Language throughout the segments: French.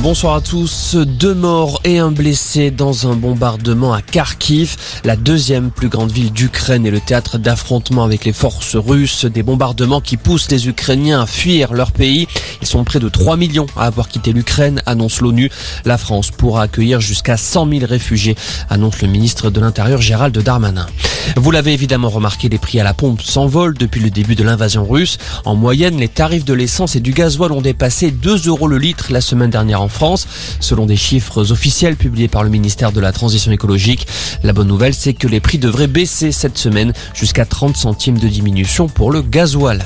Bonsoir à tous. Deux morts et un blessé dans un bombardement à Kharkiv, la deuxième plus grande ville d'Ukraine et le théâtre d'affrontements avec les forces russes. Des bombardements qui poussent les Ukrainiens à fuir leur pays. Ils sont près de 3 millions à avoir quitté l'Ukraine, annonce l'ONU. La France pourra accueillir jusqu'à 100 000 réfugiés, annonce le ministre de l'Intérieur Gérald Darmanin. Vous l'avez évidemment remarqué, les prix à la pompe s'envolent depuis le début de l'invasion russe. En moyenne, les tarifs de l'essence et du gasoil ont dépassé 2 euros le litre la semaine dernière France, selon des chiffres officiels publiés par le ministère de la Transition écologique. La bonne nouvelle, c'est que les prix devraient baisser cette semaine jusqu'à 30 centimes de diminution pour le gasoil.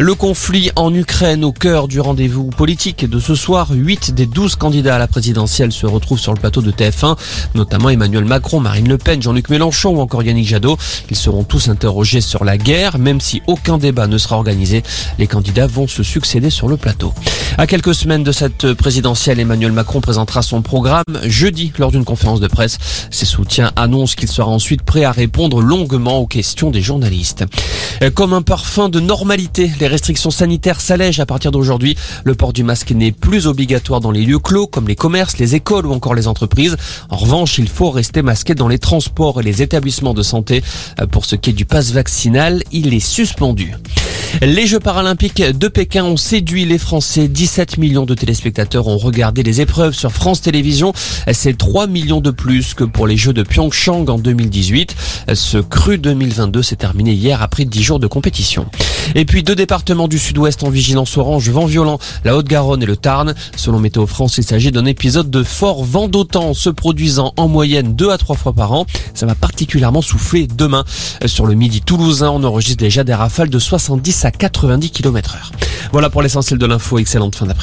Le conflit en Ukraine au cœur du rendez-vous politique de ce soir. 8 des 12 candidats à la présidentielle se retrouvent sur le plateau de TF1, notamment Emmanuel Macron, Marine Le Pen, Jean-Luc Mélenchon ou encore Yannick Jadot. Ils seront tous interrogés sur la guerre, même si aucun débat ne sera organisé. Les candidats vont se succéder sur le plateau. À quelques semaines de cette présidentielle, Emmanuel Macron présentera son programme jeudi lors d'une conférence de presse. Ses soutiens annoncent qu'il sera ensuite prêt à répondre longuement aux questions des journalistes. Comme un parfum de normalité, les restrictions sanitaires s'allègent à partir d'aujourd'hui. Le port du masque n'est plus obligatoire dans les lieux clos comme les commerces, les écoles ou encore les entreprises. En revanche, il faut rester masqué dans les transports et les établissements de santé. Pour ce qui est du passe vaccinal, il est suspendu. Les Jeux paralympiques de Pékin ont séduit les Français. 17 millions de téléspectateurs ont regardé les épreuves sur France Télévisions. C'est 3 millions de plus que pour les Jeux de Pyeongchang en 2018. Ce cru 2022 s'est terminé hier après 10 jours de compétition. Et puis deux départements du sud-ouest en vigilance orange, vent violent, la Haute-Garonne et le Tarn. Selon Météo France, il s'agit d'un épisode de fort vent d'autant se produisant en moyenne 2 à 3 fois par an. Ça va particulièrement souffler demain. Sur le midi toulousain, on enregistre déjà des rafales de 70 à 90 km heure. Voilà pour l'essentiel de l'info. Excellente fin d'après.